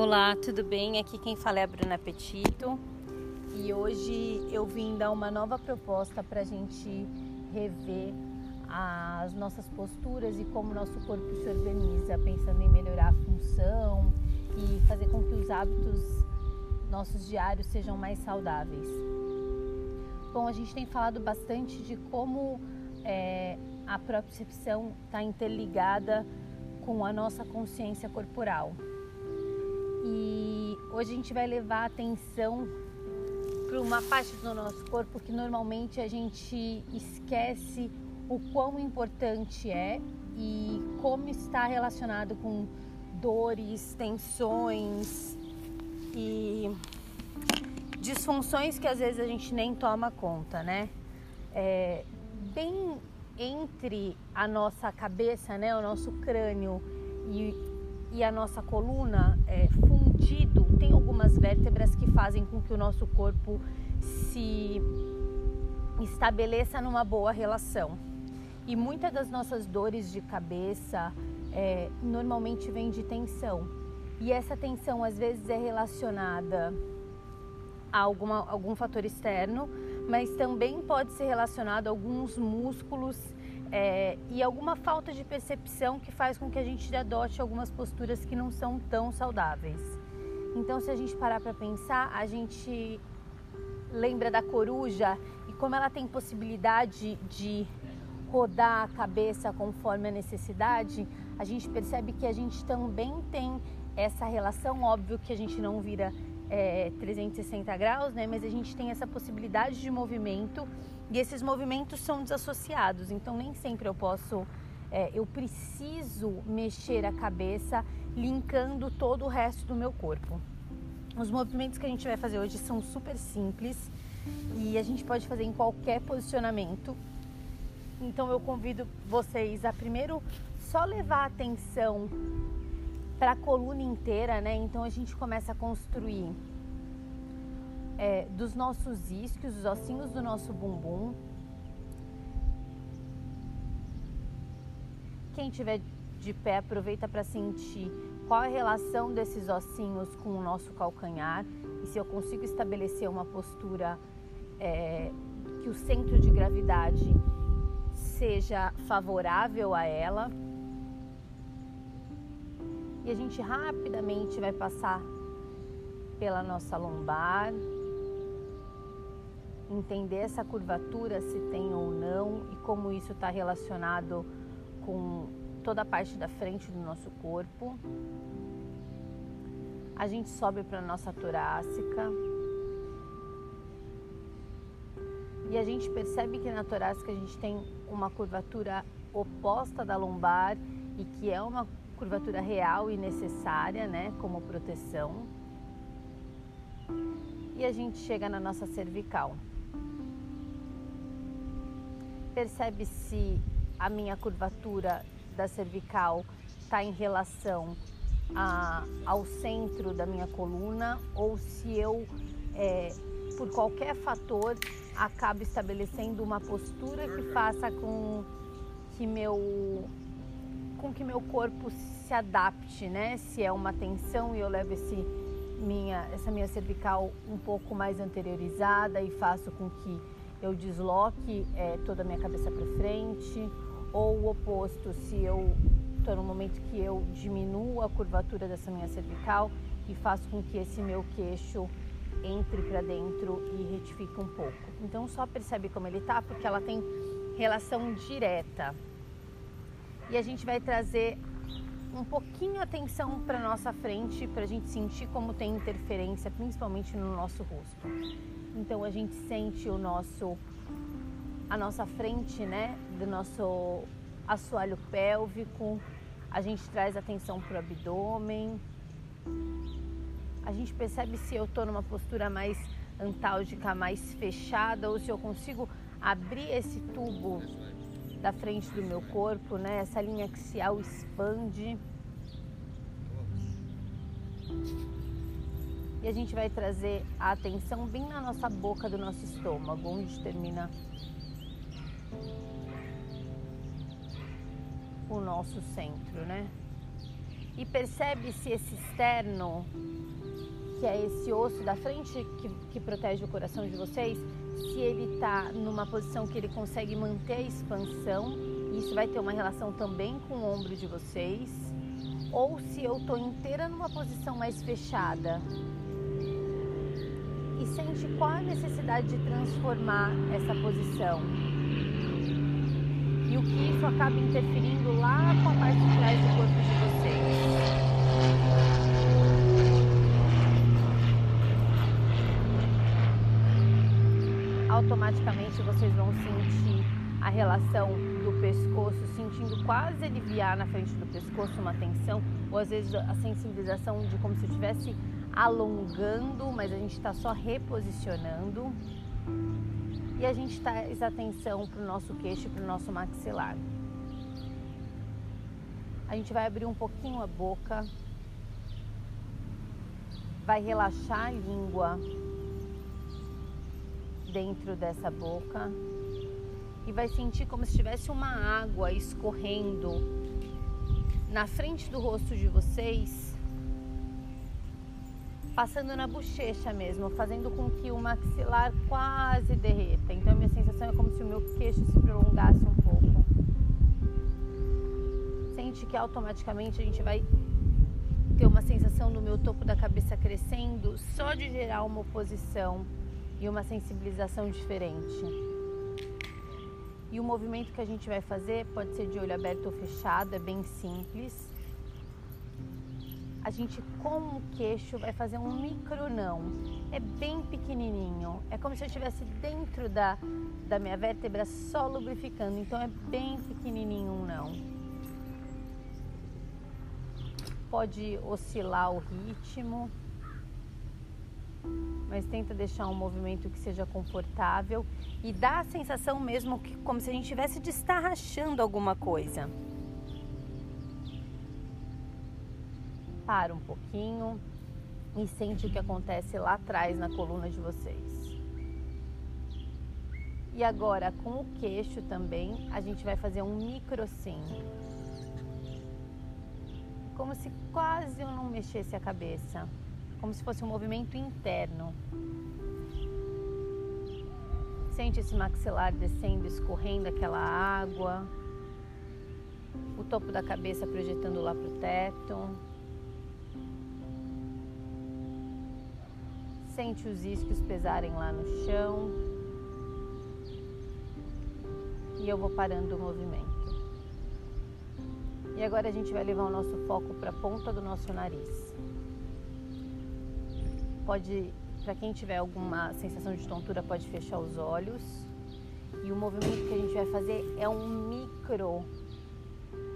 Olá, tudo bem? Aqui quem fala é a Bruna Petito e hoje eu vim dar uma nova proposta para a gente rever as nossas posturas e como nosso corpo se organiza, pensando em melhorar a função e fazer com que os hábitos nossos diários sejam mais saudáveis. Bom, a gente tem falado bastante de como é, a propriocepção está interligada com a nossa consciência corporal. E hoje a gente vai levar atenção para uma parte do nosso corpo que normalmente a gente esquece o quão importante é e como está relacionado com dores, tensões e disfunções que às vezes a gente nem toma conta, né? É, bem entre a nossa cabeça, né, o nosso crânio e, e a nossa coluna é, fundido, tem algumas vértebras que fazem com que o nosso corpo se estabeleça numa boa relação. E muitas das nossas dores de cabeça é, normalmente vem de tensão. E essa tensão às vezes é relacionada a alguma, algum fator externo, mas também pode ser relacionado a alguns músculos é, e alguma falta de percepção que faz com que a gente adote algumas posturas que não são tão saudáveis. Então, se a gente parar para pensar, a gente lembra da coruja e como ela tem possibilidade de rodar a cabeça conforme a necessidade, a gente percebe que a gente também tem essa relação. Óbvio que a gente não vira é, 360 graus, né? Mas a gente tem essa possibilidade de movimento e esses movimentos são desassociados. Então nem sempre eu posso, é, eu preciso mexer a cabeça linkando todo o resto do meu corpo. Os movimentos que a gente vai fazer hoje são super simples e a gente pode fazer em qualquer posicionamento. Então eu convido vocês a primeiro só levar atenção para a coluna inteira, né? Então a gente começa a construir é, dos nossos isquios, os ossinhos do nosso bumbum. Quem tiver de pé, aproveita para sentir qual a relação desses ossinhos com o nosso calcanhar e se eu consigo estabelecer uma postura é, que o centro de gravidade seja favorável a ela. E a gente rapidamente vai passar pela nossa lombar, entender essa curvatura se tem ou não e como isso está relacionado com toda a parte da frente do nosso corpo. A gente sobe para a nossa torácica. E a gente percebe que na torácica a gente tem uma curvatura oposta da lombar e que é uma curvatura real e necessária, né, como proteção. E a gente chega na nossa cervical. Percebe se a minha curvatura da cervical está em relação a, ao centro da minha coluna ou se eu, é, por qualquer fator, acabo estabelecendo uma postura que faça com que meu com que meu corpo se adapte, né? Se é uma tensão e eu levo esse minha, essa minha cervical um pouco mais anteriorizada e faço com que eu desloque é, toda a minha cabeça para frente, ou o oposto, se eu estou no momento que eu diminuo a curvatura dessa minha cervical e faço com que esse meu queixo entre para dentro e retifique um pouco. Então só percebe como ele tá, porque ela tem relação direta e a gente vai trazer um pouquinho atenção para nossa frente para a gente sentir como tem interferência, principalmente no nosso rosto. Então a gente sente o nosso a nossa frente, né, do nosso assoalho pélvico. A gente traz atenção para o abdômen. A gente percebe se eu estou numa postura mais antálgica, mais fechada, ou se eu consigo abrir esse tubo da frente do meu corpo, né? Essa linha axial expande. E a gente vai trazer a atenção bem na nossa boca do nosso estômago, onde termina o nosso centro, né? e percebe se esse externo, que é esse osso da frente que, que protege o coração de vocês, se ele está numa posição que ele consegue manter a expansão, isso vai ter uma relação também com o ombro de vocês, ou se eu estou inteira numa posição mais fechada. E sente qual a necessidade de transformar essa posição. E o que isso acaba interferindo lá com a parte de trás do corpo de vocês. automaticamente vocês vão sentir a relação do pescoço, sentindo quase aliviar na frente do pescoço uma tensão, ou às vezes a sensibilização de como se estivesse alongando, mas a gente está só reposicionando. E a gente traz atenção para o nosso queixo e para o nosso maxilar. A gente vai abrir um pouquinho a boca, vai relaxar a língua dentro dessa boca. E vai sentir como se tivesse uma água escorrendo na frente do rosto de vocês, passando na bochecha mesmo, fazendo com que o maxilar quase derreta. Então a minha sensação é como se o meu queixo se prolongasse um pouco. Sente que automaticamente a gente vai ter uma sensação no meu topo da cabeça crescendo só de gerar uma oposição e uma sensibilização diferente. E o movimento que a gente vai fazer pode ser de olho aberto ou fechado, é bem simples. A gente com o queixo vai fazer um micro não. É bem pequenininho. É como se eu estivesse dentro da, da minha vértebra só lubrificando. Então é bem pequenininho um não. Pode oscilar o ritmo mas tenta deixar um movimento que seja confortável e dá a sensação mesmo que como se a gente estivesse destarrachando alguma coisa. Para um pouquinho e sente o que acontece lá atrás na coluna de vocês. E agora com o queixo também, a gente vai fazer um micro sim. Como se quase eu não mexesse a cabeça como se fosse um movimento interno. Sente esse maxilar descendo, escorrendo aquela água, o topo da cabeça projetando lá para o teto. Sente os isquios pesarem lá no chão. E eu vou parando o movimento. E agora a gente vai levar o nosso foco para a ponta do nosso nariz pode, para quem tiver alguma sensação de tontura, pode fechar os olhos. E o movimento que a gente vai fazer é um micro,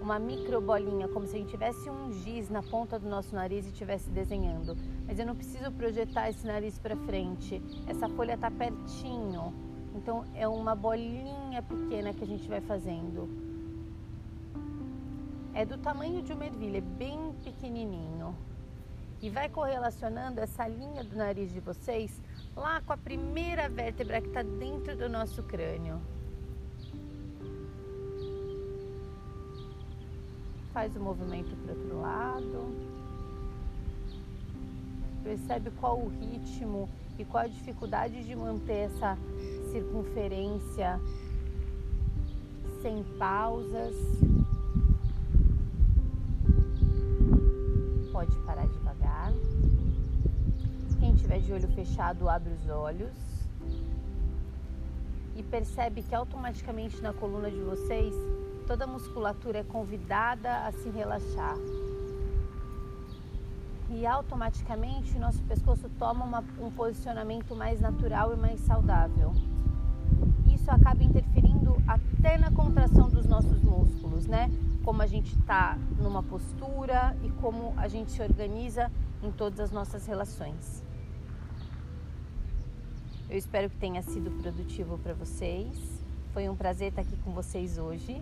uma micro bolinha, como se a gente tivesse um giz na ponta do nosso nariz e estivesse desenhando. Mas eu não preciso projetar esse nariz para frente. Essa folha está pertinho. Então é uma bolinha pequena que a gente vai fazendo. É do tamanho de uma ervilha, é bem pequenininho e vai correlacionando essa linha do nariz de vocês lá com a primeira vértebra que está dentro do nosso crânio. Faz o movimento para o outro lado. Percebe qual o ritmo e qual a dificuldade de manter essa circunferência sem pausas. Pode parar de tiver de olho fechado, abre os olhos e percebe que automaticamente na coluna de vocês toda a musculatura é convidada a se relaxar. E automaticamente nosso pescoço toma uma, um posicionamento mais natural e mais saudável. Isso acaba interferindo até na contração dos nossos músculos, né? Como a gente está numa postura e como a gente se organiza em todas as nossas relações. Eu espero que tenha sido produtivo para vocês. Foi um prazer estar aqui com vocês hoje